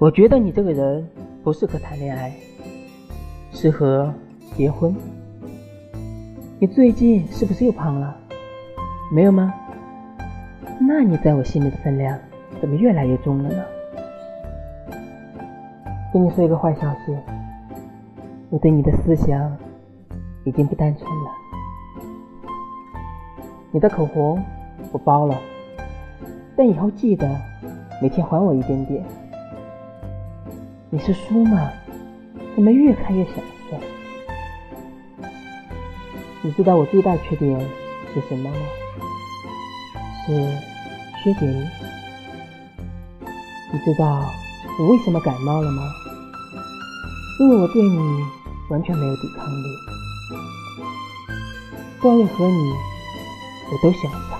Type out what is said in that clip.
我觉得你这个人不适合谈恋爱，适合结婚。你最近是不是又胖了？没有吗？那你在我心里的分量怎么越来越重了呢？跟你说一个坏消息，我对你的思想已经不单纯了。你的口红我包了，但以后记得每天还我一点点。你是书吗？怎么越看越想笑？你知道我最大缺点是什么吗？是缺点你。知道我为什么感冒了吗？因为我对你完全没有抵抗力。关于和你，我都想逃。